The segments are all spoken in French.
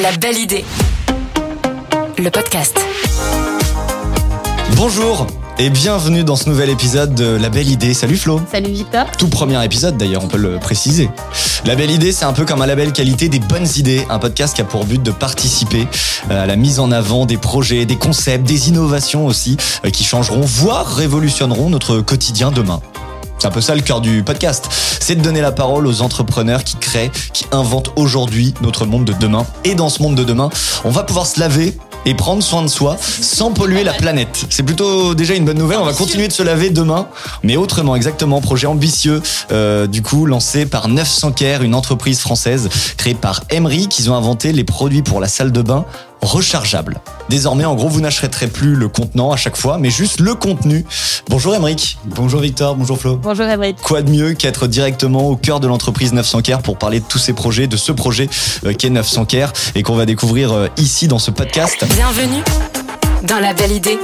La belle idée. Le podcast. Bonjour et bienvenue dans ce nouvel épisode de La Belle Idée. Salut Flo. Salut Victor. Tout premier épisode d'ailleurs, on peut le préciser. La Belle Idée, c'est un peu comme un label qualité des bonnes idées, un podcast qui a pour but de participer euh, à la mise en avant des projets, des concepts, des innovations aussi, euh, qui changeront, voire révolutionneront notre quotidien demain. C'est un peu ça le cœur du podcast. C'est de donner la parole aux entrepreneurs qui créent, qui inventent aujourd'hui notre monde de demain. Et dans ce monde de demain, on va pouvoir se laver et prendre soin de soi sans polluer la planète. C'est plutôt déjà une bonne nouvelle. On va continuer de se laver demain, mais autrement, exactement. Projet ambitieux, euh, du coup, lancé par 900 Care, une entreprise française créée par Emery, qui ont inventé les produits pour la salle de bain rechargeable. Désormais, en gros, vous n'achèterez plus le contenant à chaque fois, mais juste le contenu. Bonjour Emeric. Bonjour Victor, bonjour Flo. Bonjour Emeric. Quoi de mieux qu'être directement au cœur de l'entreprise 900 Care pour parler de tous ces projets, de ce projet euh, qu'est 900 Care et qu'on va découvrir euh, ici dans ce podcast. Bienvenue dans La belle idée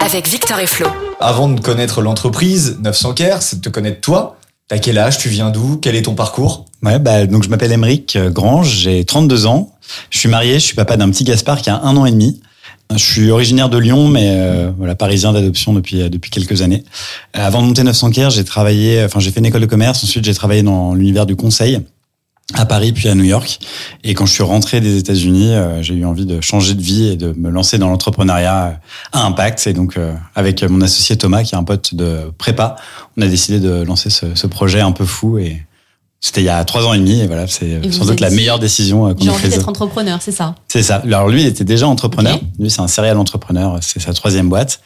avec Victor et Flo. Avant de connaître l'entreprise 900 Care, c'est de te connaître toi. T'as quel âge? Tu viens d'où? Quel est ton parcours? Ouais, bah, donc je m'appelle Emeric Grange, j'ai 32 ans. Je suis marié, je suis papa d'un petit Gaspard qui a un an et demi. Je suis originaire de Lyon, mais euh, voilà, parisien d'adoption depuis depuis quelques années. Euh, avant de monter 900 Care, j'ai travaillé, enfin j'ai fait une école de commerce. Ensuite, j'ai travaillé dans l'univers du conseil à Paris puis à New York. Et quand je suis rentré des États-Unis, euh, j'ai eu envie de changer de vie et de me lancer dans l'entrepreneuriat à impact. Et donc, euh, avec mon associé Thomas, qui est un pote de prépa, on a décidé de lancer ce, ce projet un peu fou et c'était il y a trois ans et demi, et voilà, c'est sans doute la meilleure décision euh, qu'on J'ai ait envie prise. d'être entrepreneur, c'est ça. C'est ça. Alors lui, il était déjà entrepreneur. Lui, c'est un serial entrepreneur. C'est sa troisième boîte.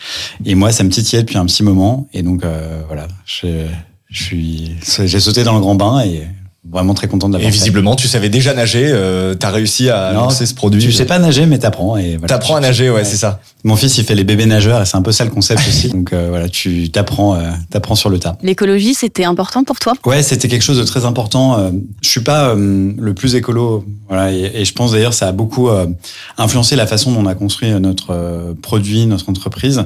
Et moi, ça me titillait depuis un petit moment. Et donc, euh, voilà, je, je suis, j'ai sauté dans le grand bain et vraiment très content de Et l'avoir fait. visiblement, tu savais déjà nager. Euh, T'as réussi à Non, lancer ce produit. Tu sais pas nager, mais t'apprends. Et voilà. T'apprends à nager, ouais, c'est ça. Mon fils, il fait les bébés nageurs et c'est un peu ça le concept aussi. Donc euh, voilà, tu t'apprends, euh, t'apprends sur le tas. L'écologie, c'était important pour toi? Ouais, c'était quelque chose de très important. Euh, Je suis pas euh, le plus écolo, voilà, et, et je pense d'ailleurs ça a beaucoup euh, influencé la façon dont on a construit notre euh, produit, notre entreprise.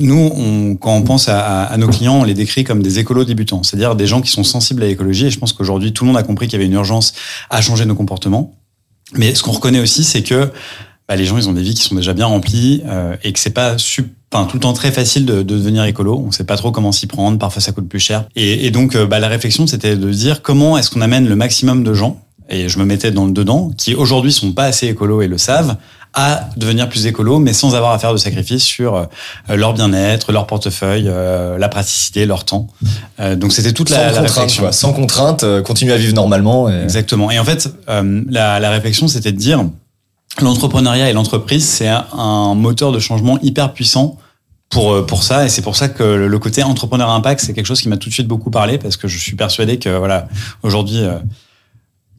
Nous, on, quand on pense à, nos clients, on les décrit comme des écolos débutants, c'est-à-dire des gens qui sont sensibles à l'écologie. Et je pense qu'aujourd'hui, tout le monde a compris qu'il y avait une urgence à changer nos comportements. Mais ce qu'on reconnaît aussi, c'est que bah, les gens, ils ont des vies qui sont déjà bien remplies euh, et que c'est pas sup- enfin, tout le temps très facile de, de devenir écolo. On sait pas trop comment s'y prendre. Parfois, ça coûte plus cher. Et, et donc, euh, bah, la réflexion, c'était de dire comment est-ce qu'on amène le maximum de gens et je me mettais dans le dedans, qui aujourd'hui sont pas assez écolos et le savent, à devenir plus écolo, mais sans avoir à faire de sacrifices sur euh, leur bien-être, leur portefeuille, euh, la praticité, leur temps. Euh, donc c'était toute Sans la, la contrainte, réflexion. Sans contrainte, euh, continue à vivre normalement. Et... Exactement. Et en fait, la, la réflexion, c'était de dire l'entrepreneuriat et l'entreprise, c'est un, moteur de changement hyper puissant pour pour ça. Et c'est pour ça que le, le côté entrepreneur impact, c'est quelque chose qui m'a tout de suite beaucoup parlé parce que je suis persuadé que voilà, aujourd'hui.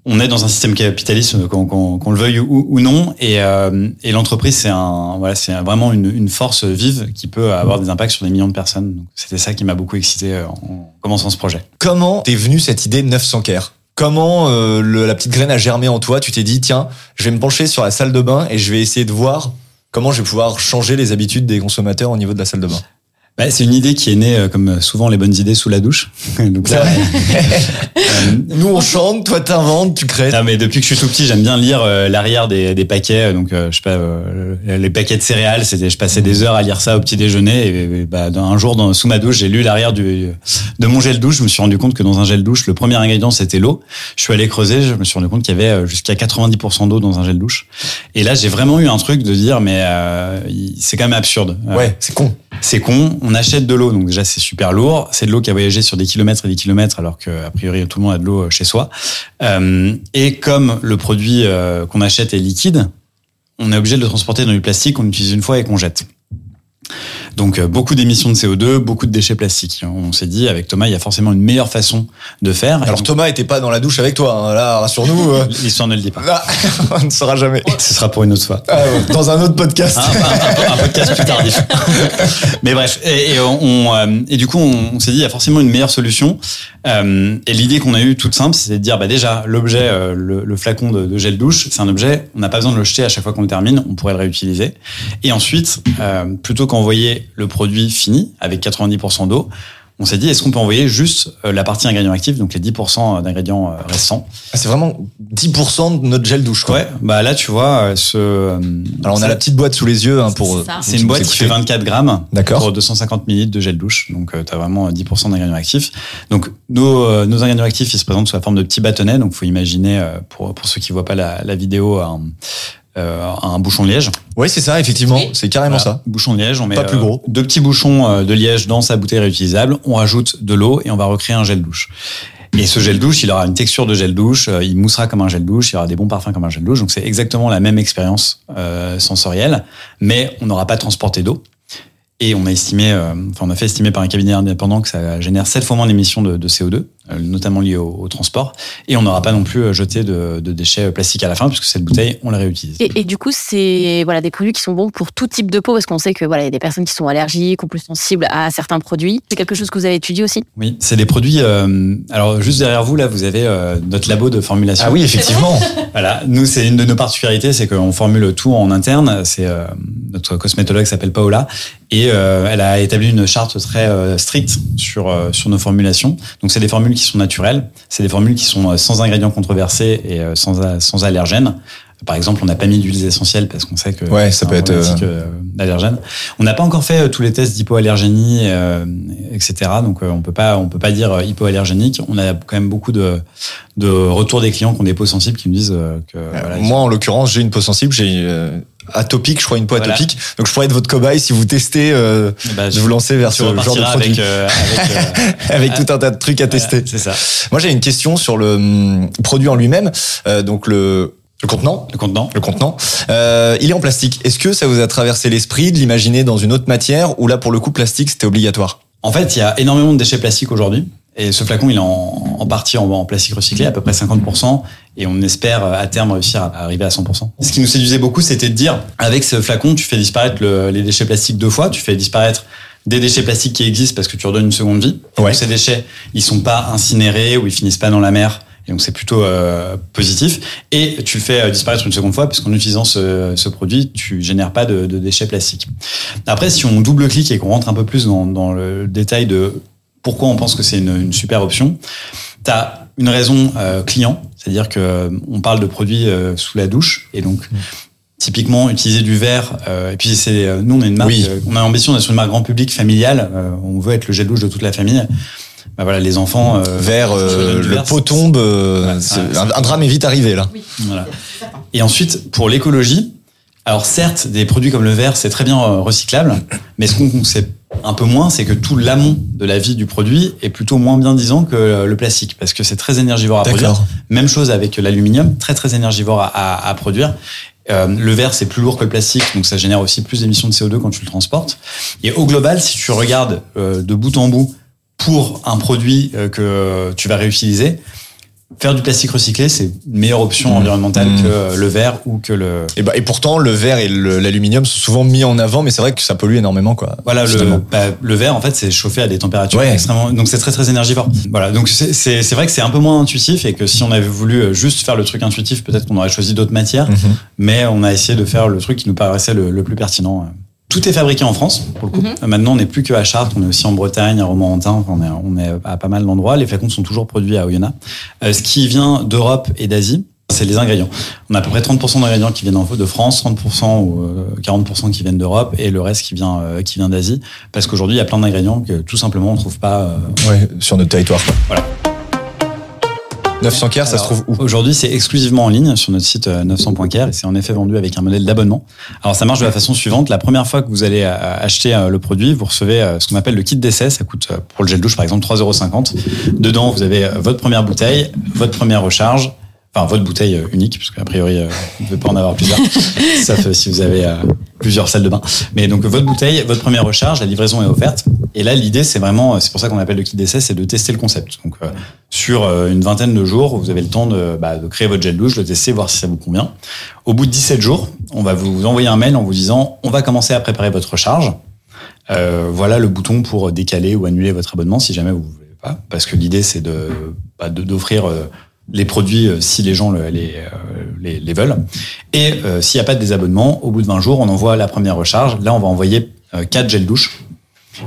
On est dans un système capitaliste, qu'on le veuille ou, non, et, euh, et l'entreprise c'est vraiment une, force vive qui peut avoir des impacts sur des millions de personnes. C'était ça qui m'a beaucoup excité euh, en commençant ce projet. Comment t'es venu cette idée de 900 Care Comment euh, la petite graine a germé en toi? Tu t'es dit, tiens, je vais me pencher sur la salle de bain et je vais essayer de voir comment je vais pouvoir changer les habitudes des consommateurs au niveau de la salle de bain. Bah, c'est une idée qui est née, euh, comme souvent les bonnes idées, sous la douche. Donc euh, Nous, on chante, toi, t'inventes, tu crées. non, mais depuis que je suis tout petit, j'aime bien lire euh, l'arrière des, des paquets. Donc, je sais pas, les paquets de céréales, c'était, je passais des heures à lire ça au petit déjeuner. Et, et, bah, dans- un jour, dans, sous ma douche, j'ai lu l'arrière du, de mon gel douche. Je me suis rendu compte que dans un gel douche, le premier ingrédient c'était l'eau. Je suis allé creuser, je me suis rendu compte qu'il y avait euh, jusqu'à 90% d'eau dans un gel douche. Et là, j'ai vraiment eu un truc de dire, mais euh, il- c'est quand même absurde. Euh, Ouais, c'est con. c'est con, on achète de l'eau, donc déjà c'est super lourd. C'est de l'eau qui a voyagé sur des kilomètres et des kilomètres, alors que a priori tout le monde a de l'eau chez soi. Euh, et comme le produit euh, qu'on achète est liquide, on est obligé de le transporter dans du plastique qu'on utilise une fois et qu'on jette. Donc euh, beaucoup d'émissions de CO2, beaucoup de déchets plastiques. On s'est dit avec Thomas, il y a forcément une meilleure façon de faire. Alors donc, Thomas était pas dans la douche avec toi, hein. là, rassure-nous. euh, l'histoire ne le dit pas. là, on ne saura jamais. Ce sera pour une autre fois. Ah ouais, Dans un autre podcast. un, un- un podcast plus tardif. Mais bref, et, et on, euh, et du coup, on, on s'est dit il y a forcément une meilleure solution. Euh, et l'idée qu'on a eue toute simple, c'était de dire bah déjà l'objet, le, le flacon de, de gel douche, c'est un objet, on n'a pas besoin de le jeter à chaque fois qu'on le termine, on pourrait le réutiliser. Et ensuite, euh, qu'envoyer le produit fini avec 90% d'eau, on s'est dit, est-ce qu'on peut envoyer juste euh, la partie ingrédients actifs, donc les 10% d'ingrédients euh, restants? Ah, c'est vraiment 10% de notre gel douche, quoi. Ouais, bah là, tu vois, euh, ce. Alors, on a la petite boîte sous les yeux hein, pour. C'est ça. C'est une boîte qui fait 24 grammes D'accord. pour 250 ml de gel douche. Donc, tu as vraiment 10% d'ingrédients actifs. Donc, nos, euh, nos ingrédients actifs, ils se présentent sous la forme de petits bâtonnets. Donc, faut imaginer, euh, pour, pour ceux qui voient pas la, la vidéo, un, euh, un bouchon de liège. Oui, c'est ça, effectivement. Oui. C'est carrément Voilà, ça. Bouchon de liège, on met Pas plus euh, gros. deux petits bouchons euh, de liège dans sa bouteille réutilisable. On rajoute de l'eau et on va recréer un gel douche. Et ce gel douche, il aura une texture de gel douche, euh, il moussera comme un gel douche, il aura des bons parfums comme un gel douche. Donc c'est exactement la même expérience euh, sensorielle, mais on n'aura pas transporté d'eau. Et on a estimé, euh, enfin on a fait estimer par un cabinet indépendant que ça génère 7 fois moins d'émissions de, de CO2, euh, notamment liées au, au transport. Et on n'aura pas non plus euh, jeté de, de déchets plastiques à la fin, puisque cette bouteille, on la réutilise. Et, et du coup, c'est voilà des produits qui sont bons pour tout type de peau parce qu'on sait que voilà il y a des personnes qui sont allergiques ou plus sensibles à certains produits. C'est quelque chose que vous avez étudié aussi? Oui, c'est des produits. euh, alors juste derrière vous là, vous avez euh, notre labo de formulation. Ah oui, effectivement. Voilà, nous c'est une de nos particularités, c'est qu'on formule tout en interne. C'est euh, notre cosmétologue s'appelle Paola et euh, elle a établi une charte très euh, stricte sur euh, sur nos formulations. Donc c'est des formules qui sont naturelles, c'est des formules qui sont euh, sans ingrédients controversés et euh, sans a- sans allergènes. Par exemple, on n'a pas mis d'huiles essentielles parce qu'on sait que Ouais, ça peut être, euh, d'allergènes. On n'a pas encore fait euh, tous les tests d'hypoallergénie, euh, etc. Donc euh, on peut pas on peut pas dire euh, hypoallergénique. On a quand même beaucoup de de retours des clients qui ont des peaux sensibles qui nous disent euh, que voilà, Moi, en l'occurrence, j'ai une peau sensible, j'ai euh, atopique, je crois une peau Voilà. atopique. Donc, je pourrais être votre cobaye si vous testez euh, bah, de vous lancer vers ce genre de produit. avec, euh, avec, euh, avec tout un tas de trucs à tester. c'est ça. Moi, j'ai une question sur le hum, produit en lui-même. Euh, donc, le, le contenant. Le contenant. Le contenant, euh, il est en plastique. Est-ce que ça vous a traversé l'esprit de l'imaginer dans une autre matière ou là, pour le coup, plastique, c'était obligatoire? En fait, il y a énormément de déchets plastiques aujourd'hui. Et ce flacon, il est en, en partie en, en plastique recyclé, à peu près 50%. Et on espère euh, à terme réussir à arriver à 100%. Ce qui nous séduisait beaucoup, c'était de dire, avec ce flacon, tu fais disparaître le- les déchets plastiques deux fois. Tu fais disparaître des déchets plastiques qui existent parce que tu redonnes une seconde vie. Ouais. ces déchets, ils sont pas incinérés ou ils finissent pas dans la mer. Et donc c'est plutôt euh, positif. Et tu le fais euh, disparaître une seconde fois parce qu'en utilisant ce, ce produit, tu génères pas de, de déchets plastiques. Après, si on double-clique et qu'on rentre un peu plus dans, dans le détail de pourquoi on pense que c'est une, une super option, tu as une raison euh, client, c'est-à-dire que euh, on parle de produits euh, sous la douche et donc typiquement utiliser du verre euh, et puis c'est euh, nous on est une marque Oui. euh, on a l'ambition d'être une marque grand public familiale euh, on veut être le gel douche de toute la famille. Bah voilà les enfants euh, Vers euh, le verre, pot tombe, euh, un, un drame est vite arrivé là. Voilà. Et ensuite, pour l'écologie, alors certes, des produits comme le verre, c'est très bien euh, recyclable, mais ce qu'on sait un peu moins, c'est que tout l'amont de la vie du produit est plutôt moins bien disant que euh, le plastique, parce que c'est très énergivore à produire. Même chose avec l'aluminium, très très énergivore à, à- à produire. Euh, le verre, c'est plus lourd que le plastique, donc ça génère aussi plus d'émissions de CO2 quand tu le transportes. Et au global, si tu regardes euh, de bout en bout pour un produit euh, que tu vas réutiliser, faire du plastique recyclé, c'est une meilleure option Mmh. environnementale Mmh. que euh, le verre ou que le. Et, bah, et pourtant, le verre et l'aluminium sont souvent mis en avant, mais c'est vrai que ça pollue énormément, quoi. Voilà, le, bah, le verre, en fait, c'est chauffé à des températures Ouais. extrêmement. Donc, c'est très, très énergivore. Voilà. Donc, c'est- vrai que c'est un peu moins intuitif et que si on avait voulu euh, juste faire le truc intuitif, peut-être qu'on aurait choisi d'autres matières. Mais on a essayé de faire le truc qui nous paraissait le, le plus pertinent. Tout est fabriqué en France, pour le coup. Mhm. Maintenant, on n'est plus que à Chartres, on est aussi en Bretagne, à Romorantin, enfin, on est, on est à pas mal d'endroits. Les flacons sont toujours produits à Oyonnax. Euh, ce qui vient d'Europe et d'Asie, c'est les ingrédients. On a à peu près 30% d'ingrédients qui viennent en- de France, 30% ou euh, 40% qui viennent d'Europe et le reste qui vient, euh, qui vient d'Asie. Parce qu'aujourd'hui, il y a plein d'ingrédients que tout simplement on trouve pas. euh, Ouais, sur notre territoire. quoi. Voilà. 900 Care, ça se trouve où Aujourd'hui, c'est exclusivement en ligne sur notre site euh, 900.care et c'est en effet vendu avec un modèle d'abonnement. Alors, ça marche de la façon suivante. La première fois que vous allez euh, acheter euh, le produit, vous recevez euh, ce qu'on appelle le kit d'essai. Ça coûte euh, pour le gel douche, par exemple, 3,50 Dedans, vous avez euh, votre première bouteille, votre première recharge, enfin votre bouteille euh, unique, parce qu'a priori, vous ne pouvez pas en avoir plusieurs, sauf euh, si vous avez euh, plusieurs salles de bain. Mais donc votre bouteille, votre première recharge, la livraison est offerte. Et là, l'idée, c'est vraiment, c'est pour ça qu'on appelle le kit d'essai, c'est de tester le concept. Donc euh, sur une vingtaine de jours, vous avez le temps de, bah, de créer votre gel douche, de tester, voir si ça vous convient. Au bout de 17 jours, on va vous envoyer un mail en vous disant, on va commencer à préparer votre recharge. Euh, voilà le bouton pour décaler ou annuler votre abonnement si jamais vous voulez pas, parce que l'idée c'est de bah, d'offrir les produits euh, si les gens euh, les, les veulent. Et euh, s'il n'y a pas de désabonnement, au bout de 20 jours, on envoie la première recharge. Là, on va envoyer euh, 4 gels douche.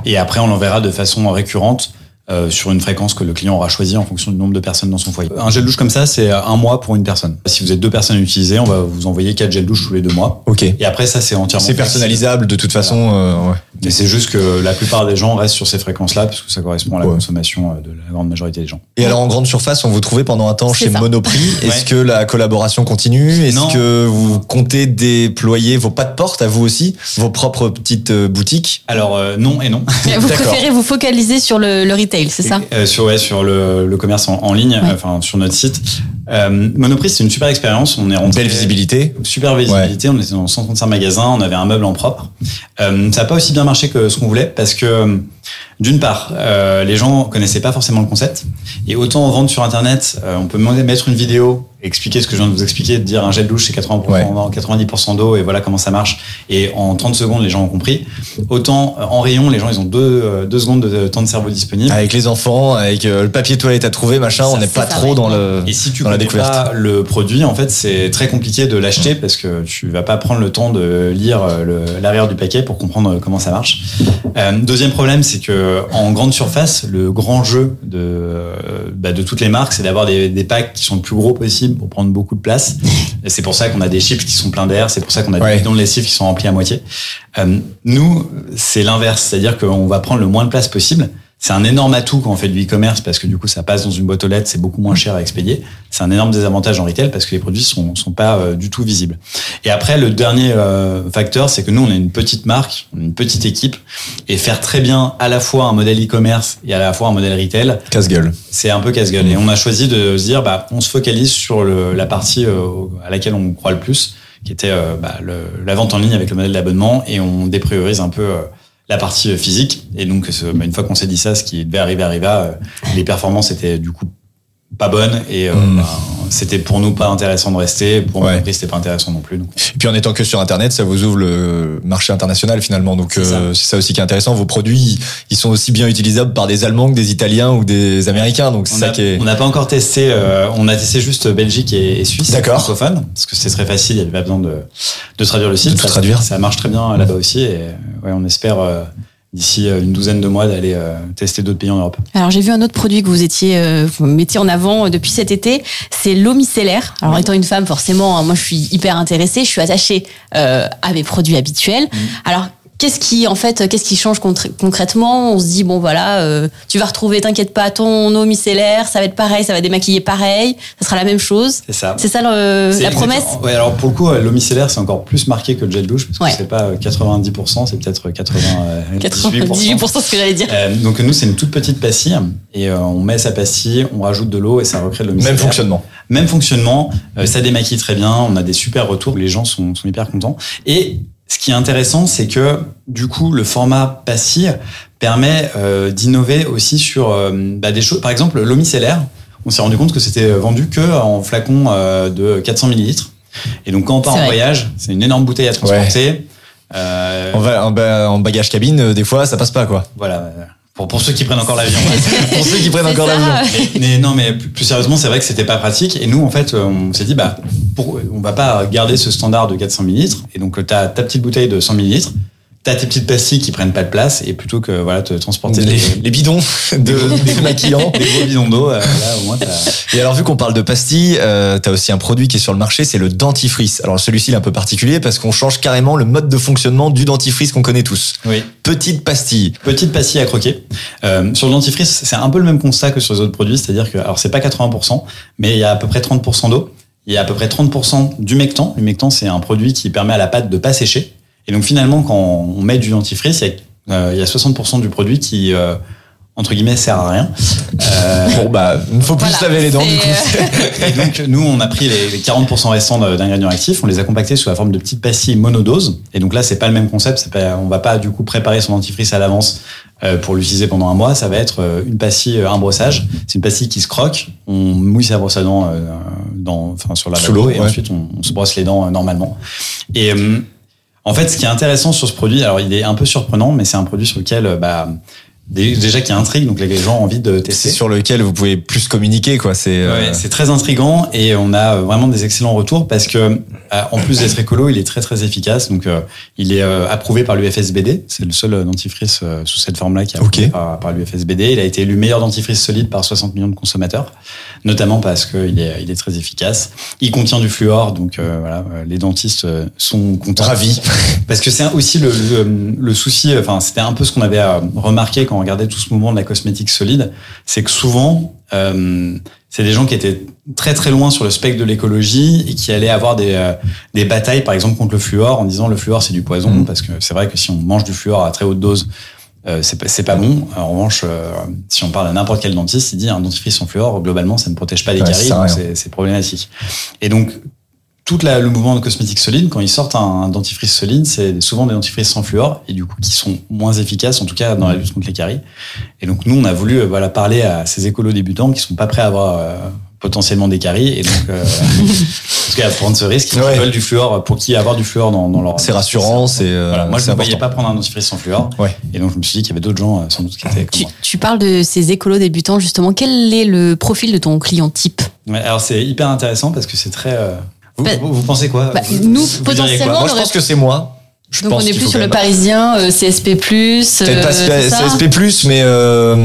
Et après, on l'enverra de façon récurrente euh, sur une fréquence que le client aura choisi en fonction du nombre de personnes dans son foyer. Un gel douche comme ça, c'est un mois pour une personne. Si vous êtes deux personnes à utiliser, on va vous envoyer quatre gels douche tous les deux mois. Ok. Et après, ça, c'est entièrement. C'est personnalisable de toute façon. euh, ouais. Et c'est juste que la plupart des gens restent sur ces fréquences-là, parce que ça correspond à la Ouais. consommation euh, de la grande majorité des gens. Et alors en grande surface, on vous trouvait pendant un temps chez ça. Monoprix. Est-ce Ouais. que la collaboration continue? Est-ce que vous comptez déployer vos pas de porte à vous aussi, vos propres petites euh, boutiques? Alors, euh, non et non. Vous préférez vous focaliser sur le, le retail, c'est ça Euh, sur ouais, sur le, le commerce en, en ligne, Ouais. enfin sur notre site. Euh, Monoprix, c'est une super expérience. On est rentré Belle visibilité. super visibilité. On était dans 135 magasins, on avait un meuble en propre. Euh, ça n'a pas aussi bien marché que ce qu'on voulait parce que d'une part, euh, les gens connaissaient pas forcément le concept et autant en vendre sur internet, euh, on peut mettre une vidéo, expliquer ce que je viens de vous expliquer, de dire un gel douche c'est 80%, Ouais. 90% d'eau et voilà comment ça marche et en 30 secondes les gens ont compris. Autant euh, en rayon, les gens ils ont deux, euh, deux secondes de temps de cerveau disponible. Avec les enfants, avec euh, le papier toilette à trouver, machin, Ça, on n'est pas trop dans le. Et si tu dans la connais découverte. pas le produit, en fait, c'est très compliqué de l'acheter parce que tu vas pas prendre le temps de lire l'arrière du paquet pour comprendre comment ça marche. Euh, deuxième problème, c'est que en grande surface, le grand jeu de bah, de toutes les marques, c'est d'avoir des, des packs qui sont le plus gros possible pour prendre beaucoup de place. Et c'est pour ça qu'on a des chips qui sont pleins d'air, c'est pour ça qu'on a Ouais. des bidons de lessive qui sont remplis à moitié. Euh, nous, c'est l'inverse, c'est-à-dire qu'on va prendre le moins de place possible. C'est un énorme atout quand on fait du e-commerce parce que du coup ça passe dans une boîte aux lettres, c'est beaucoup moins cher à expédier. C'est un énorme désavantage en retail parce que les produits sont sont pas euh, du tout visibles. Et après le dernier euh, facteur, c'est que nous on est une petite marque, une petite équipe et faire très bien à la fois un modèle e-commerce et à la fois un modèle retail, Casse-gueule. c'est un peu casse-gueule. Et on a choisi de se dire, bah, on se focalise sur le, la partie euh, à laquelle on croit le plus, qui était euh, bah, le, la vente en ligne avec le modèle d'abonnement, et on dépriorise un peu euh, la partie euh, physique. Et donc, bah, une fois qu'on s'est dit ça, ce qui devait arriver arriva. euh, les performances étaient du coup pas bonnes, et euh, Mm. C'était pour nous pas intéressant de rester. Pour Ouais. c'était pas intéressant non plus. Donc, Et puis en étant que sur Internet, ça vous ouvre le marché international finalement. Donc C'est euh, c'est ça aussi qui est intéressant. Vos produits, ils sont aussi bien utilisables par des Allemands que des Italiens ou des Américains. Donc c'est on ça a- qui est. on n'a pas encore testé, euh, on a testé juste Belgique et, et Suisse, D'accord. francophone, parce que c'est très facile, il n'y avait pas besoin de, de traduire le site. De tout ça, traduire. Ça marche très bien là-bas aussi, et ouais, on espère euh, d'ici euh, une douzaine de mois d'aller euh, tester d'autres pays en Europe. Alors j'ai vu un autre produit que vous étiez, euh, vous mettiez en avant depuis cet été, c'est l'eau micellaire. Alors étant une femme, forcément, hein, moi je suis hyper intéressée, je suis attachée euh, à mes produits habituels. Alors qu'est-ce qui, en fait, qu'est-ce qui change concrètement? On se dit bon voilà, euh, tu vas retrouver, t'inquiète pas, ton eau micellaire, ça va être pareil, ça va démaquiller pareil, ça sera la même chose. C'est ça. C'est ça le- la promesse? Ouais, alors pour le coup, euh, l'eau micellaire, c'est encore plus marqué que le gel douche, parce que Ouais. c'est pas euh, 90%, c'est peut-être 98%. 98% ce que j'allais dire. Euh, donc nous, c'est une toute petite pastille, et euh, on met sa pastille, on rajoute de l'eau, et ça recrée l'eau micellaire. Même fonctionnement. Même fonctionnement, euh, ça démaquille très bien, on a des super retours, les gens sont, sont hyper contents. Et ce qui est intéressant, c'est que du coup, le format pastille permet euh, d'innover aussi sur euh, bah, des choses. Par exemple, l'eau micellaire, on s'est rendu compte que c'était vendu que en flacon euh, de 400 millilitres. Et donc quand on part en vrai. voyage, c'est une énorme bouteille à transporter. Euh, En, va- en ba- en bagage cabine, euh, des fois, ça passe pas quoi. voilà. Euh, Pour, pour ceux qui prennent encore l'avion. Pour ceux qui prennent encore l'avion. mais, non, mais plus, plus sérieusement, c'est vrai que c'était pas pratique. Et nous, en fait, euh, on s'est dit, bah, pour, on va pas garder ce standard de 400 millilitres. Et donc, tu as ta petite bouteille de 100 millilitres, tu as tes petites pastilles qui prennent pas de place, et plutôt que voilà, te transporter Les, bidons de des gros bidons d'eau, euh, là, au moins, t'as- Et alors, vu qu'on parle de pastilles, euh, t'as aussi un produit qui est sur le marché, c'est le dentifrice. Alors, celui-ci, il est un peu particulier parce qu'on change carrément le mode de fonctionnement du dentifrice qu'on connaît tous. Oui. Petite pastille. Petite pastille à croquer. Euh, sur le dentifrice, c'est un peu le même constat que sur les autres produits, c'est-à-dire que, alors c'est pas 80%, mais il y a à peu près 30% d'eau. Il y a à peu près 30% d'humectant. L'humectant, c'est un produit qui permet à la pâte de pas sécher. Et donc finalement, quand on met du dentifrice, il y a, euh, il y a 60% du produit qui, euh, entre guillemets, sert à rien. Euh, Bon, bah, il faut plus Voilà, se laver les dents, du coup. et donc, nous, on a pris les les 40% restants d'ingrédients actifs, on les a compactés sous la forme de petites pastilles monodoses. Et donc là, c'est pas le même concept. Pas, on va pas du coup préparer son dentifrice à l'avance pour l'utiliser pendant un mois. Ça va être une pastille, un brossage. C'est une pastille qui se croque. On mouille sa brosse à dents dans, enfin, sur la Sous l'eau et ouais. ensuite on, on se brosse les dents normalement. Et euh, en fait, ce qui est intéressant sur ce produit, alors il est un peu surprenant, mais c'est un produit sur lequel bah, déjà qui intrigue, donc les gens ont envie de tester. C'est sur lequel vous pouvez plus communiquer, quoi. C'est ouais, c'est très intrigant et on a vraiment des excellents retours parce que en plus d'être écolo, il est très très efficace. Donc il est approuvé par l'UFSBD. C'est le seul dentifrice sous cette forme-là qui est approuvé par, par l'UFSBD. Il a été élu meilleur dentifrice solide par 60 millions de consommateurs, notamment parce qu'il est il est très efficace. Il contient du fluor, donc voilà, les dentistes sont contents. Ravis. Parce que c'est aussi le, le, le souci. Enfin, c'était un peu ce qu'on avait remarqué quand on regardait tout ce mouvement de la cosmétique solide, c'est que souvent, euh, c'est des gens qui étaient très très loin sur le spectre de l'écologie et qui allaient avoir des, euh, des batailles, par exemple, contre le fluor, en disant le fluor c'est du poison, mmh. parce que c'est vrai que si on mange du fluor à très haute dose, euh, c'est pas, pas bon. En revanche, euh, si on parle à n'importe quel dentiste, il dit un dentifrice sans fluor, globalement, ça ne protège pas des caries, donc c'est problématique. Et donc, tout le mouvement de cosmétique solide, quand ils sortent un, dentifrice solide, c'est souvent des dentifrices sans fluor et du coup qui sont moins efficaces, en tout cas dans la lutte contre les caries. Et donc nous, on a voulu euh, voilà parler à ces écolos débutants qui sont pas prêts à avoir euh, potentiellement des caries et donc euh, parce qu'à prendre ce risque, ils veulent du fluor pour qui avoir du fluor dans, dans leur. C'est rassurant, c'est. Euh, voilà. Moi, je ne voyais pas prendre un dentifrice sans fluor. Ouais. Et donc je me suis dit qu'il y avait d'autres gens sans doute qui étaient. Tu, tu, parles de ces écolos débutants justement. Quel est le profil de ton client type? Alors c'est hyper intéressant parce que c'est très vous, pensez quoi bah, Nous, potentiellement. Moi, je pense que c'est moi. Je Donc pense on est plus sur le parisien, euh, CSP+. Peut-être pas euh, CSP+, mais... Euh,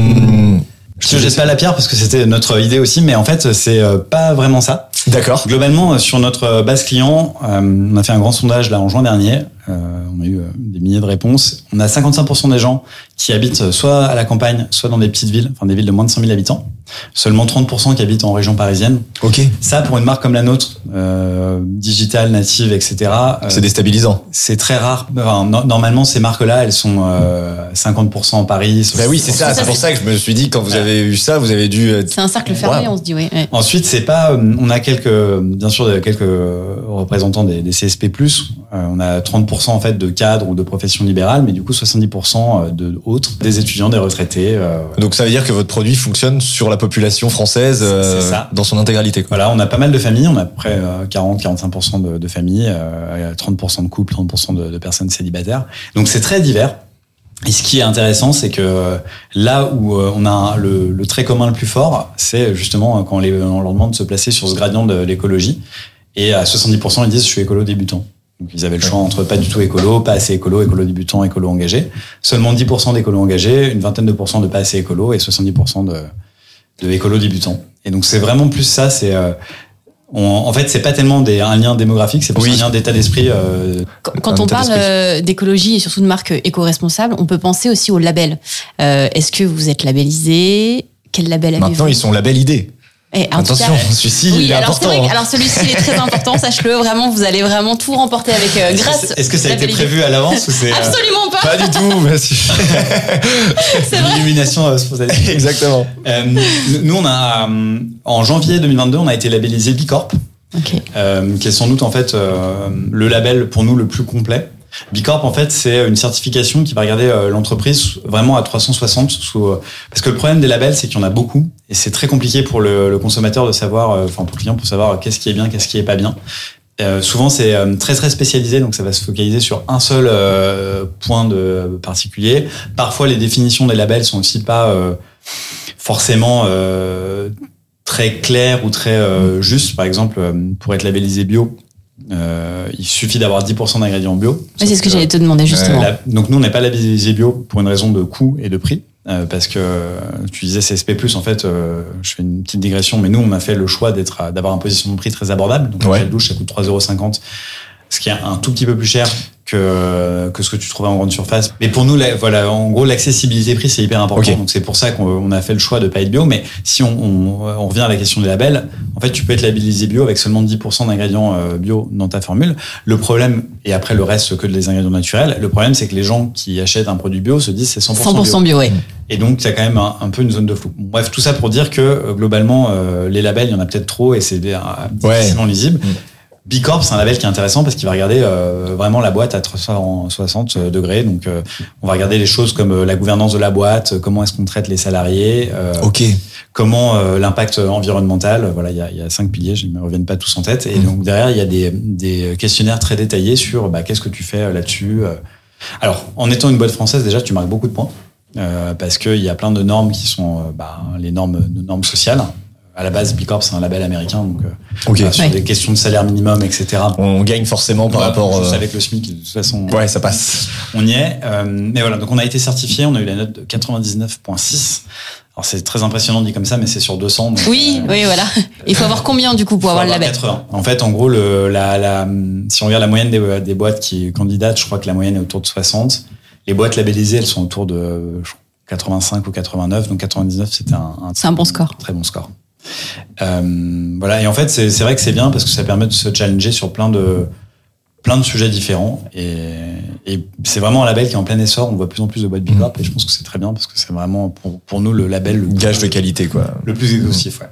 je te jette pas la pierre parce que c'était notre idée aussi, mais en fait, c'est euh, pas vraiment ça. D'accord. Globalement, sur notre base client, on a fait un grand sondage là en juin dernier. On a eu des milliers de réponses. On a 55% des gens qui habitent soit à la campagne, soit dans des petites villes, enfin des villes de moins de 100 000 habitants. Seulement 30% qui habitent en région parisienne. Ok. Ça, pour une marque comme la nôtre, euh, digitale, native, etc. Euh, c'est déstabilisant. C'est très rare. Enfin, normalement, ces marques-là, elles sont euh, 50% en Paris. Bah oui, c'est ça. C'est pour ça que je me suis dit, quand vous avez eu ça, vous avez dû. C'est un cercle fermé, on se dit, oui. Ensuite, c'est pas. Euh, on a quelques, bien sûr, quelques représentants des, des CSP+. Euh, on a 30% en fait de cadres ou de professions libérales, mais du coup 70% de autres, des étudiants, des retraités. Donc ça veut dire que votre produit fonctionne sur la population française euh, dans son intégralité. Quoi. Voilà, on a pas mal de familles, on a à peu près 40-45% de, de, familles, 30% de couples, 30% de, de personnes célibataires. Donc c'est très divers. Et ce qui est intéressant, c'est que là où euh, on a le, le, trait commun le plus fort, c'est justement quand on, les, on leur demande de se placer sur ce gradient de l'écologie. Et à 70%, ils disent je suis écolo débutant. Donc ils avaient le choix entre pas du tout écolo, pas assez écolo, écolo débutant, écolo engagé. Seulement 10% d'écolo engagé, une vingtaine de pourcents de pas assez écolo et 70% de, de écolo débutant. Et donc c'est vraiment plus ça. C'est euh, en fait c'est pas tellement des, un lien démographique, c'est plus un lien d'état d'esprit. Euh, quand, on parle euh, d'écologie et surtout de marque éco-responsable, on peut penser aussi au label. Euh, Est-ce que vous êtes labellisé? Quel label avez-vous? Maintenant ils sont labellisés. Et Attention, celui-ci il est alors important. Vrai, alors celui-ci il est très important, sache-le. Vraiment, vous allez vraiment tout remporter avec euh, grâce. Est-ce que ça a été prévu à l'avance ou c'est euh, Absolument pas. Pas du tout. C'est vrai. Illumination euh, spontanée. Exactement. Euh, nous, on a en janvier 2022, on a été labellisé Bicorp, okay. euh, qui est sans doute en fait le label pour nous le plus complet. Bicorp, en fait, c'est une certification qui va regarder euh, l'entreprise vraiment à 360. Sous, euh, parce que le problème des labels, c'est qu'il y en a beaucoup et c'est très compliqué pour le, consommateur de savoir, euh, enfin pour le client, pour savoir qu'est-ce qui est bien, qu'est-ce qui est pas bien. Souvent, c'est très très spécialisé, donc ça va se focaliser sur un seul point de particulier. Parfois, les définitions des labels sont aussi pas forcément très claires ou très justes. Par exemple, pour être labellisé bio, euh, il suffit d'avoir 10% d'ingrédients bio. c'est ce que, j'allais te demander justement. Euh, donc nous, on n'est pas labellisé bio pour une raison de coût et de prix. Euh, parce que tu disais CSP+, en fait, euh, je fais une petite digression, mais nous, on a fait le choix d'être, d'avoir un position de prix très abordable. Donc, ouais. la douche, ça coûte 3,50€, ce qui est un tout petit peu plus cher que, que ce que tu trouvais en grande surface. Mais pour nous, voilà, en gros, l'accessibilité prix, c'est hyper important. Okay. Donc c'est pour ça qu'on a fait le choix de pas être bio. Mais si on, on, on, revient à la question des labels, en fait, tu peux être labellisé bio avec seulement 10% d'ingrédients euh, bio dans ta formule. Le problème, et après le reste que des ingrédients naturels, le problème, c'est que les gens qui achètent un produit bio se disent c'est 100%, 100% bio. bio ouais. Et donc, il y a quand même un, un, peu une zone de flou. Bref, tout ça pour dire que euh, globalement, euh, les labels, il y en a peut-être trop et c'est difficilement ouais. lisible. Mmh. Bicorp, c'est un label qui est intéressant parce qu'il va regarder euh, vraiment la boîte à 360 degrés. Donc, euh, on va regarder les choses comme euh, la gouvernance de la boîte, comment est-ce qu'on traite les salariés, comment l'impact environnemental. Voilà, il y a, y a, cinq piliers, je ne me reviennent pas tous en tête. Et mmh. donc derrière, il y a des, des questionnaires très détaillés sur bah, qu'est-ce que tu fais là-dessus. Alors, en étant une boîte française, déjà, tu marques beaucoup de points. euh, parce qu'il y a plein de normes qui sont euh, bah, les normes sociales. À la base, B Corp, c'est un label américain, donc euh, sur Ouais. des questions de salaire minimum, etc. On gagne forcément par rapport. juste euh, avec le SMIC, de toute façon, Ouais, ça passe. on y est. Euh, mais voilà, donc on a été certifié, on a eu la note de 99.6. Alors c'est très impressionnant dit comme ça, mais c'est sur 200. donc, Oui, euh, oui, voilà. Il faut avoir combien du coup pour avoir le label 80. En fait, en gros, le, la, la, si on regarde la moyenne des, des boîtes qui candidatent, je crois que la moyenne est autour de 60. Les boîtes labellisées, elles sont autour de je crois, 85 ou 89. Donc 99, c'était un, un C'est un bon score. très bon score. Euh, voilà. Et en fait, c'est vrai que c'est bien parce que ça permet de se challenger sur plein de plein de sujets différents. Et, et c'est vraiment un label qui est en plein essor. On voit de plus en plus de boîtes Big Corp et je pense que c'est très bien parce que c'est vraiment pour, pour nous le label le Gage de plus, qualité, quoi. le plus exhaustif. Ouais.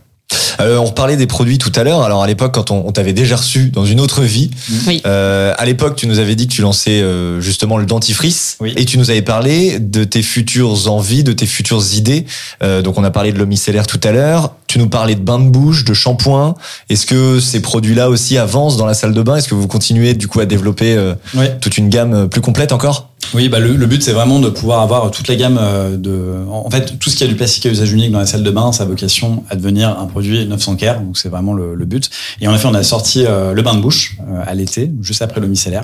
Euh, on reparlait des produits tout à l'heure. Alors à l'époque, quand on, on t'avait déjà reçu dans une autre vie, Oui. euh, à l'époque, tu nous avais dit que tu lançais euh, justement le dentifrice, Oui. et tu nous avais parlé de tes futures envies, de tes futures idées. Euh, donc on a parlé de l'homicellaire tout à l'heure. Tu nous parlais de bain de bouche, de shampoing. Est-ce que ces produits-là aussi avancent dans la salle de bain? Est-ce que vous continuez du coup à développer euh, toute une gamme euh, plus complète encore? Oui, bah le, le but c'est vraiment de pouvoir avoir toute la gamme euh, de. En fait, tout ce qui a du plastique à usage unique dans la salle de bain, ça a vocation à devenir un produit 900 care, donc c'est vraiment le, le but. Et en effet, on a sorti euh, le bain de bouche euh, à l'été, juste après le micellaire,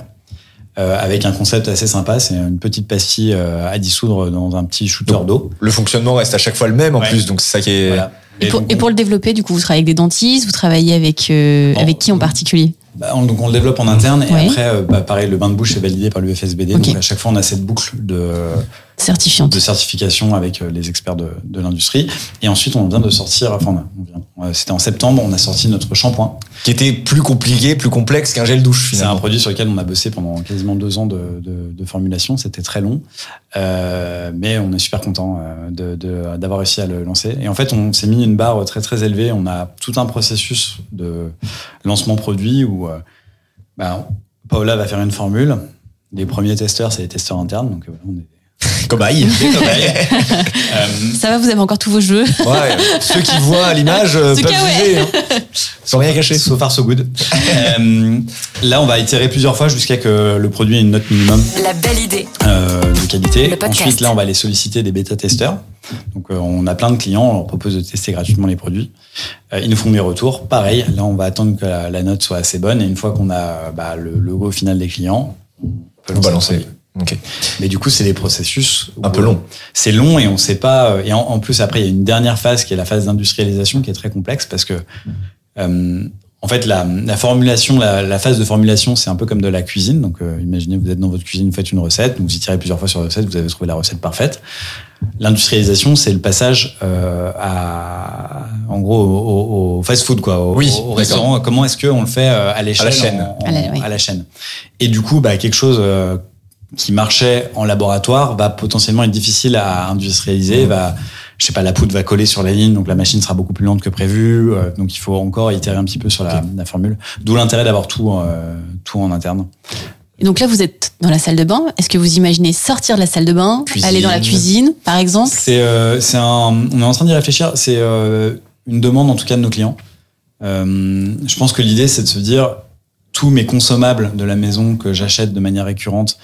euh, avec un concept assez sympa. C'est une petite pastille euh, à dissoudre dans un petit shooter d'eau. Le fonctionnement reste à chaque fois le même en Ouais. plus, donc c'est ça qui est. Voilà. Et pour, donc, et pour le développer, du coup, vous travaillez avec des dentistes, vous travaillez avec, euh, Bon. avec qui en particulier? Bah, on- donc on le développe en interne et après, euh, bah, pareil, le bain de bouche est validé par l'UFSBD. Ok. Donc à chaque fois, on a cette boucle de, Certifiante. de certification avec euh, les experts de, de l'industrie. Et ensuite, on vient de sortir, enfin, on vient, c'était en septembre, on a sorti notre shampoing. qui était plus compliqué, plus complexe qu'un gel douche C'est un finalement. produit sur lequel on a bossé pendant quasiment deux ans de, de, de formulation. C'était très long, euh, mais on est super content euh, de, de- d'avoir réussi à le lancer. Et en fait, on s'est mis une barre très très élevée. On a tout un processus de lancement produit où bah, Paola va faire une formule. Les premiers testeurs, c'est les testeurs internes. Donc, on est Cobaye. des cobayes. Euh, Ça va, vous avez encore tous vos jeux Ouais, ceux qui voient à l'image euh, peuvent cas, ouais. juger, hein. sans rien cacher. So far, so good. Euh, là, on va itérer plusieurs fois jusqu'à que le produit ait une note minimum La belle idée. euh, de qualité. Le podcast. Ensuite, là, on va aller solliciter des bêta-testeurs. Donc, euh, on a plein de clients, on leur propose de tester gratuitement les produits. Euh, ils nous font des retours. Pareil, là, on va attendre que la, la note soit assez bonne. Et une fois qu'on a bah, le logo final des clients, on peut Vous lancer le balancez. produit. Ok. Mais du coup, c'est des processus Un peu long. euh, C'est long et on sait pas. euh, Et en, en plus, après, il y a une dernière phase qui est la phase d'industrialisation qui est très complexe parce que, euh, en fait, la, la formulation, la, la phase de formulation, c'est un peu comme de la cuisine. Donc, euh, imaginez, vous êtes dans votre cuisine, vous faites une recette, vous y tirez plusieurs fois sur la recette, vous avez trouvé la recette parfaite. L'industrialisation, c'est le passage euh, à, en gros, au, au- fast-food, quoi, au, Oui, au restaurant. Comment est-ce qu'on le fait euh, à l'échelle, chaîne. en- en- À la- oui. à la chaîne. Et du coup, bah, quelque chose euh, qui marchait en laboratoire va potentiellement être difficile à industrialiser. Va, je sais pas, la poudre va coller sur la ligne, donc la machine sera beaucoup plus lente que prévu. euh, donc il faut encore itérer un petit peu sur la, la formule. D'où l'intérêt d'avoir tout, euh, tout en interne. Et donc là, vous êtes dans la salle de bain. Est-ce que vous imaginez sortir de la salle de bain, Cuisine. aller dans la cuisine, par exemple? C'est, euh, c'est un, on est en train d'y réfléchir. C'est euh, une demande en tout cas de nos clients. Euh, je pense que l'idée c'est de se dire tous mes consommables de la maison que j'achète de manière récurrente,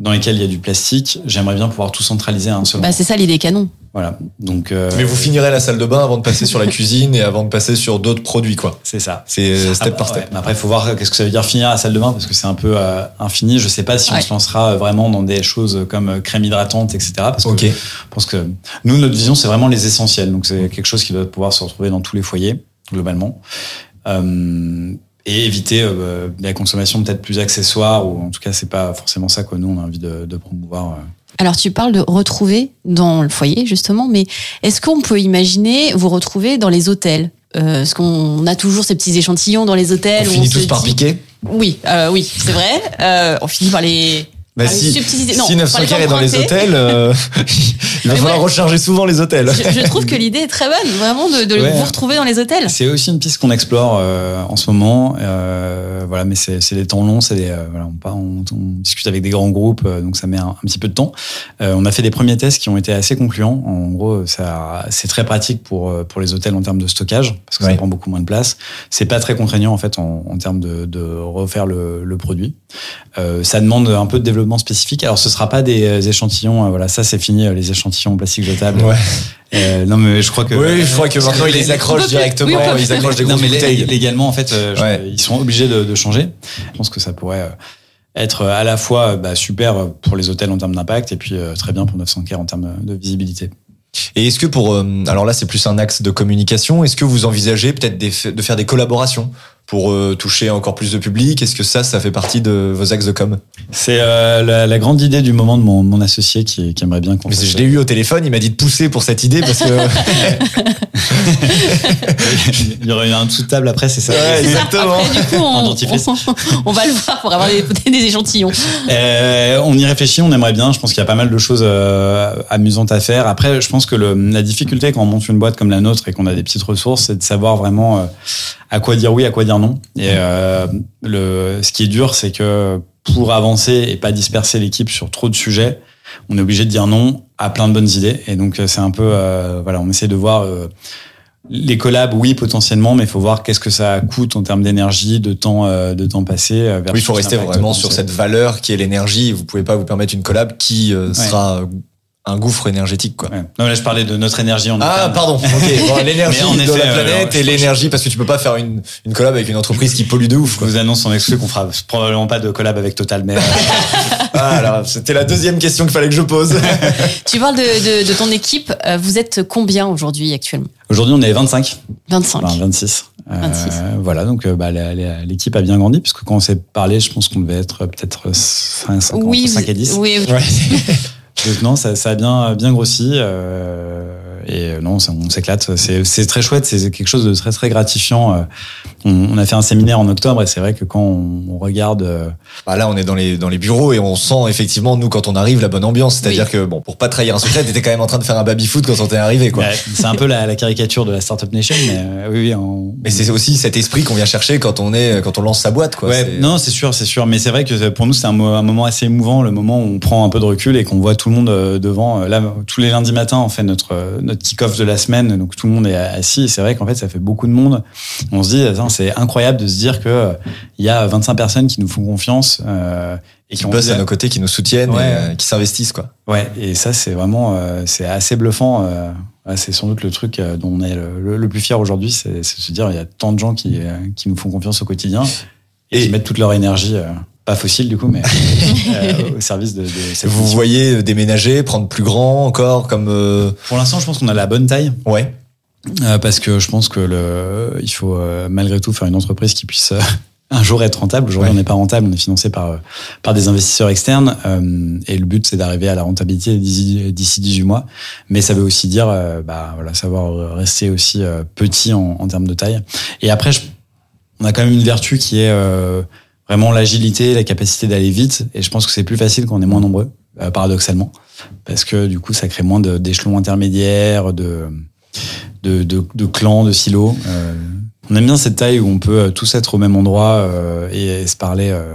dans lesquels il y a du plastique, j'aimerais bien pouvoir tout centraliser à un seul. Bah, c'est ça l'idée canon. Voilà. Donc euh, Mais vous finirez la salle de bain avant de passer sur la cuisine et avant de passer sur d'autres produits, quoi. c'est ça. C'est euh, step Après, par step. ouais, mais après, il faut voir qu'est-ce que ça veut dire finir la salle de bain parce que c'est un peu euh, infini. Je sais pas si on se lancera vraiment dans des choses comme euh, crème hydratante, etc. Parce que je pense que nous, notre vision, c'est vraiment les essentiels. Donc, c'est quelque chose qui doit pouvoir se retrouver dans tous les foyers, globalement. Euh, et éviter euh, la consommation peut-être plus accessoire, ou en tout cas, c'est pas forcément ça que nous, on a envie de, de promouvoir. euh. Alors, tu parles de retrouver dans le foyer, justement, mais est-ce qu'on peut imaginer vous retrouver dans les hôtels? Euh, Parce qu'on a toujours ces petits échantillons dans les hôtels. On où finit tous par dit- piquer? Oui, euh, oui, c'est vrai. On finit par les. Bah, les si, subtiliser. Non, si par 900 les est dans les hôtels, euh, il va falloir ouais. recharger souvent les hôtels. Je, je trouve que l'idée est très bonne, vraiment, de, de Ouais. vous retrouver dans les hôtels. C'est aussi une piste qu'on explore euh, en ce moment. Euh, voilà, mais c'est des temps longs. C'est des, euh, voilà, on, part- on, on discute avec des grands groupes, euh, donc ça met un, un petit peu de temps. Euh, on a fait des premiers tests qui ont été assez concluants. En gros, c'est très pratique pour pour les hôtels en termes de stockage parce que Ouais. ça prend beaucoup moins de place. C'est pas très contraignant en fait en, en termes de, de refaire le, le produit. Euh, ça demande un peu de développement demandes spécifiques. Alors, ce sera pas des euh, échantillons. euh, voilà, ça c'est fini, euh, les échantillons plastique jetable. Ouais. Euh, non, mais je crois que. Oui, je crois que maintenant ils les accrochent directement, Oui, ils accrochent des non, mais bouteilles. légalement, en fait, je- Ouais. ils sont obligés de, de changer. Je pense que ça pourrait être à la fois bah, super pour les hôtels en termes d'impact et puis euh, très bien pour 900 en termes de visibilité. Et est-ce que pour, alors là c'est plus un axe de communication, est-ce que vous envisagez peut-être des- de faire des collaborations pour euh, toucher encore plus de public? Est-ce que ça, ça fait partie de vos axes de com? C'est euh, la, la grande idée du moment de mon, mon associé qui, qui aimerait bien qu'on fasse- Je l'ai eu au téléphone, il m'a dit de pousser pour cette idée parce que Il y aurait eu un dessous de table après, c'est ça. Ouais, C'est ça. exactement. Après, du coup, En on, dentifrice. on, on va le voir pour avoir des, des échantillons. Euh, on y réfléchit, on aimerait bien. Je pense qu'il y a pas mal de choses euh, amusantes à faire. Après, je pense que le, la difficulté quand on monte une boîte comme la nôtre et qu'on a des petites ressources, c'est de savoir vraiment euh, à quoi dire oui, à quoi dire non. Et euh, le, ce qui est dur, c'est que pour avancer et pas disperser l'équipe sur trop de sujets, on est obligé de dire non à plein de bonnes idées. Et donc, euh, c'est un peu, euh, voilà, on essaie de voir. euh, les collabs, oui, potentiellement, mais il faut voir qu'est-ce que ça coûte en termes d'énergie, de temps, euh, de temps passé. oui, il faut rester vraiment sur cette valeur qui est l'énergie. Vous pouvez pas vous permettre une collab qui sera un gouffre énergétique quoi. Ouais. Non, là, je parlais de notre énergie en Ah interne. pardon, ok. Bon, l'énergie de effet, la euh, planète je- et l'énergie parce que tu peux pas faire une, une collab avec une entreprise qui pollue de ouf. Je vous annonce en exclu qu'on fera probablement pas de collab avec Total, mais euh, Ah, alors, c'était la deuxième question qu'il fallait que je pose. Tu parles de, de, de ton équipe. euh, Vous êtes combien aujourd'hui actuellement? Aujourd'hui on est 25, 25. enfin 26. Euh, 26. voilà, donc euh, bah, l'équipe a bien grandi, puisque quand on s'est parlé, je pense qu'on devait être peut-être 5, 5, oui, 5 à 10. oui, oui. Non, ça, a bien, bien grossi. euh, et non, ça- on s'éclate. C'est c'est très chouette, c'est quelque chose de très très gratifiant. euh. On, on a fait un séminaire en octobre et c'est vrai que quand on, on regarde euh, Bah là, on est dans les, dans les bureaux et on sent effectivement, nous, quand on arrive, la bonne ambiance. C'est-à-dire que, bon, pour pas trahir un secret, t'étais quand même en train de faire un baby-foot quand on t'est arrivé, quoi. C'est un peu la, la caricature de la Startup Nation, mais euh, oui, oui. on- Mais c'est aussi cet esprit qu'on vient chercher quand on est, quand on lance sa boîte, quoi. Ouais, non, c'est sûr, c'est sûr. Mais c'est vrai que pour nous, c'est un, mo- un moment assez émouvant, le moment où on prend un peu de recul et qu'on voit tout le monde euh, devant. Euh, Là, tous les lundis matins, on fait notre, euh, notre kick-off de la semaine, donc tout le monde est assis. Et c'est vrai qu'en fait, ça fait beaucoup de monde. On se dit, c'est incroyable de se dire que il y a 25 personnes qui nous font confiance euh, et qui ont bossent à nos côtés, qui nous soutiennent, Ouais. et, euh, qui s'investissent, quoi. Ouais, et ça, c'est vraiment, euh, c'est assez bluffant. euh, c'est sans doute le truc euh, dont on est le, le- le plus fier aujourd'hui, c'est de se dire, il y a tant de gens qui, qui nous font confiance au quotidien et, Et- qui mettent toute leur énergie, euh, pas fossile du coup, mais euh, au service de, de cette Vous voyez déménager, prendre plus grand encore, comme, euh, Pour l'instant, je pense qu'on a la bonne taille, ouais. euh, parce que je pense que le, il faut euh, malgré tout faire une entreprise qui puisse euh, un jour être rentable. Aujourd'hui, Ouais. on n'est pas rentable, on est financé par, euh, par des investisseurs externes. euh, et le but, c'est d'arriver à la rentabilité d'ici d'ici 18 mois. Mais ça veut aussi dire euh, bah, voilà, savoir rester aussi euh, petit en, en termes de taille. Et après, je- on a quand même une vertu qui est euh, vraiment l'agilité, la capacité d'aller vite. Et je pense que c'est plus facile quand on est moins nombreux, euh, paradoxalement. Parce que du coup, ça crée moins d'échelons intermédiaires, de, de, de, de clans, de silos. Euh, on aime bien cette taille où on peut euh, tous être au même endroit euh, et, et se parler euh,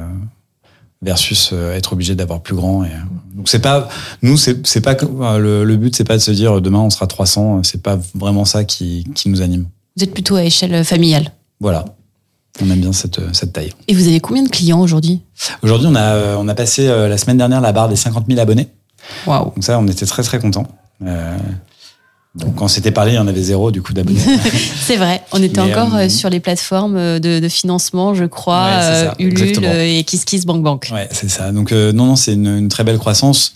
versus être obligé d'avoir plus grand. Et, donc c'est pas nous c'est pas le, le but c'est pas de se dire demain on sera 300. C'est pas vraiment ça qui, qui nous anime. Vous êtes plutôt à échelle familiale. Voilà. On aime bien cette, cette taille. Et vous avez combien de clients aujourd'hui Aujourd'hui, on a, euh, on a passé euh, la semaine dernière la barre des 50 000 abonnés. Waouh. Donc ça, on était très très contents. Euh, donc quand on s'était parlé, il y en avait zéro du coup d'abonnés. C'est vrai, on était Mais, encore euh, euh, sur les plateformes euh, de, de financement, je crois, Ouais, ça, euh, Ulule exactement. euh, et KissKissBankBank. ouais, c'est ça. Donc euh, non, non, c'est une, une très belle croissance.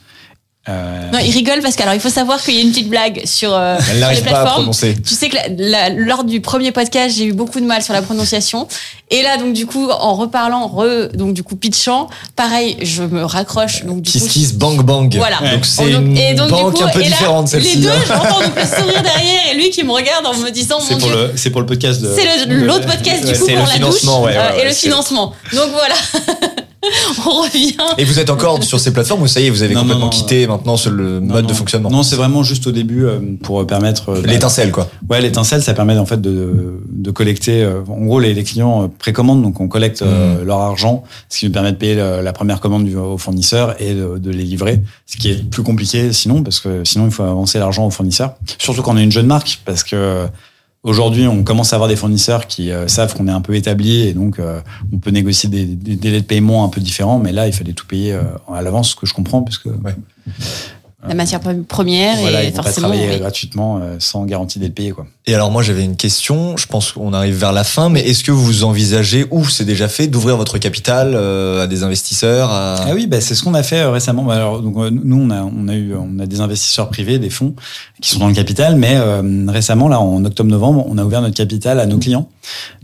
Euh, Non, il rigole parce qu'alors il faut savoir qu'il y a une petite blague sur, euh, sur les n'arrive pas à plateformes. Tu sais que la- la- lors du premier podcast, j'ai eu beaucoup de mal sur la prononciation. Et là, donc du coup, en reparlant, re, donc du coup pitchant, pareil, je me raccroche. Donc du Kiss coup, Kiss Bang Bang. Voilà. Donc c'est une et donc, du banque coup, un peu et là, différente Les celle-ci. deux, hein. j'entends donc le sourire derrière et lui qui me regarde en me disant c'est pour Dieu. le, c'est pour le podcast de. C'est le- l'autre podcast du coup pour le la douche ouais, ouais, euh, ouais, et le financement. Donc voilà, on revient. Et vous êtes encore sur ces plateformes ou ça y est, vous avez Non, complètement non, non. quitté maintenant sur le Non, mode non. de fonctionnement Non, c'est vraiment juste au début euh, pour permettre. euh, bah, L'étincelle, quoi. Ouais, l'étincelle, ça permet en fait de, de collecter. euh, En gros, les, les clients euh, précommandent, donc on collecte euh, leur argent, ce qui nous permet de payer la première commande du, au fournisseur et de, de les livrer, ce qui est plus compliqué sinon, parce que sinon il faut avancer l'argent au fournisseur. Surtout quand on est une jeune marque, parce que Aujourd'hui, on commence à avoir des fournisseurs qui euh, savent qu'on est un peu établi et donc euh, on peut négocier des, délais de paiement un peu différents. Mais là, il fallait tout payer euh, à l'avance, ce que je comprends, puisque. La matière première voilà, et ils vont pas forcément. travailler oui. gratuitement euh, sans garantie d'être payé. Quoi. Et alors moi j'avais une question, je pense qu'on arrive vers la fin, mais est-ce que vous envisagez, ou c'est déjà fait, d'ouvrir votre capital euh, à des investisseurs à... Ah oui, bah, c'est ce qu'on a fait euh, récemment. Bah, Alors, donc, nous, on a, on a eu, on a des investisseurs privés, des fonds qui sont dans le capital, mais euh, récemment, là, en octobre-novembre, on a ouvert notre capital à nos clients.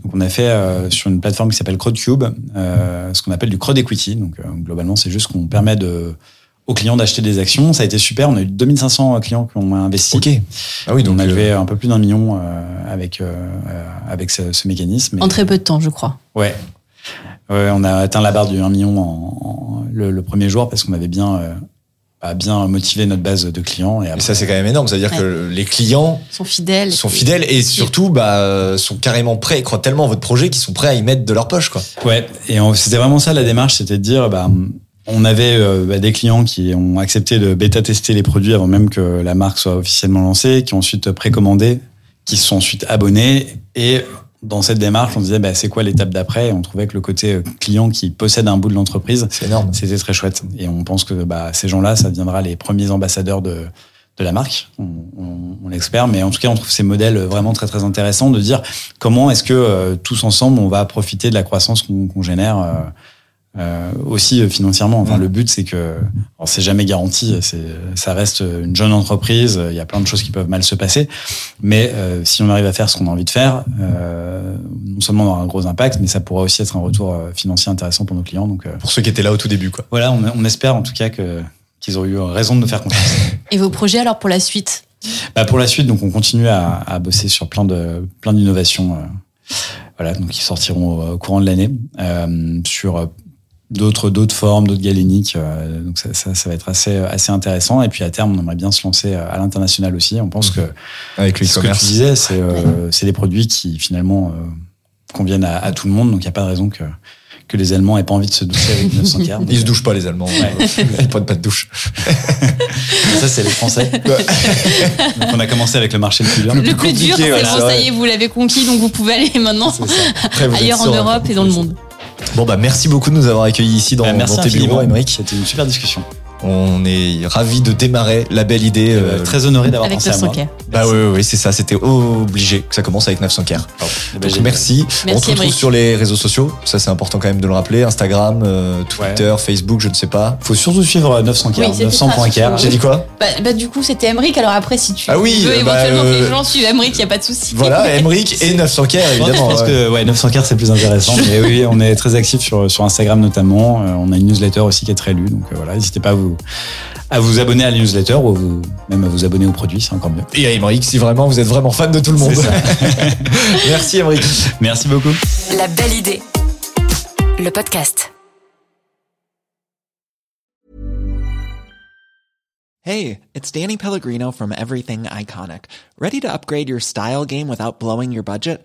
Donc, on a fait euh, sur une plateforme qui s'appelle CrowdCube, euh, ce qu'on appelle du crowd equity. Donc, euh, globalement, c'est juste qu'on permet de aux clients d'acheter des actions. Ça a été super. On a eu 2500 clients qui ont investi. Ok. Ah oui, donc on a euh, levé un peu plus d'un million euh, avec euh, euh, avec ce, ce mécanisme. En très peu de temps, je crois. Ouais. Ouais, on a atteint la barre du 1 million en, en- le, le premier jour parce qu'on avait bien, euh, bah, bien motivé notre base de clients. Et ça c'est quand même énorme, c'est-à-dire que les clients sont fidèles. sont fidèles et surtout bah, euh, sont carrément prêts, ils croient tellement en votre projet qu'ils sont prêts à y mettre de leur poche. Quoi. ouais. Et c'était vraiment ça la démarche, c'était de dire, bah, on avait euh, bah, des clients qui ont accepté de bêta-tester les produits avant même que la marque soit officiellement lancée, qui ont ensuite précommandé, qui se sont ensuite abonnés. Et dans cette démarche, on disait, bah, c'est quoi l'étape d'après? On trouvait que le côté euh, client qui possède un bout de l'entreprise. C'était très chouette. Et on pense que bah, ces gens-là, ça deviendra les premiers ambassadeurs de, de la marque. On, on, on l'espère. Mais en tout cas, on trouve ces modèles vraiment très, très intéressants de dire comment est-ce que euh, tous ensemble, on va profiter de la croissance qu'on génère euh, euh, aussi euh, financièrement. Enfin, le but, c'est que alors, c'est jamais garanti. C'est, ça reste une jeune entreprise. Il y a plein de choses qui peuvent mal se passer. Mais euh, si on arrive à faire ce qu'on a envie de faire, euh, non seulement on aura un gros impact, mais ça pourra aussi être un retour euh, financier intéressant pour nos clients. Donc, euh, Pour ceux qui étaient là au tout début. Quoi. voilà, on, on espère en tout cas que qu'ils ont eu raison de nous faire confiance. Et vos projets alors pour la suite? Bah, pour la suite, donc on continue à, à bosser sur plein de plein d'innovations. euh, voilà, donc qui sortiront au, au courant de l'année euh, sur euh, d'autres d'autres formes, d'autres galéniques. euh, donc ça, ça, ça va être assez assez intéressant. Et puis à terme, on aimerait bien se lancer euh, à l'international aussi. On pense que Avec le ce que tu disais, c'est euh, c'est des produits qui finalement euh, conviennent à, à tout le monde. Donc il n'y a pas de raison que que les Allemands aient pas envie de se doucher avec 900 quarts. Ils se douchent pas les Allemands. Ils prennent pas de douche. Ça, c'est les Français. donc on a commencé avec le marché le plus dur. Le plus compliqué, dur, c'est ouais, bon, c'est ça y est, vous l'avez conquis, donc vous pouvez aller maintenant. Après, ailleurs en sûr, hein. Europe et dans le monde. Bon bah merci beaucoup de nous avoir accueillis ici dans, Bah, merci dans tes bureaux, Émeric. C'était une super discussion. On est ravis de démarrer la belle idée. Euh, euh, très honoré d'avoir Avec pensé à 900 moi. K. Bah oui, oui, oui, c'est ça. C'était obligé que ça commence avec 900 Care. Eh ben, Donc merci. On te retrouve sur les réseaux sociaux. Ça, c'est important quand même de le rappeler. Instagram, euh, Twitter, Facebook, je ne sais pas. Faut surtout suivre 900 Oui, Care, c'était 900 ça, points Care. J'ai dit quoi? Bah, bah, du coup, c'était Emric. Alors après, si tu Ah oui, veux bah, éventuellement euh, que les gens suivent Emric, il n'y a pas de souci. Voilà, Emric et 900 Care, Je évidemment. pense ouais. que ouais, 900 Care c'est plus intéressant. Mais oui, on est très actifs sur, sur Instagram notamment. Euh, on a une newsletter aussi qui est très lue. Donc euh, voilà, n'hésitez pas à vous, à vous abonner à la newsletter ou à vous, même à vous abonner aux produits, c'est encore mieux. Et à Emric, si vraiment vous êtes vraiment fan de tout le monde. Merci Emric. Merci beaucoup. La belle idée. Le podcast. Hey, it's Danny Pellegrino from Everything Iconic. Ready to upgrade your style game without blowing your budget?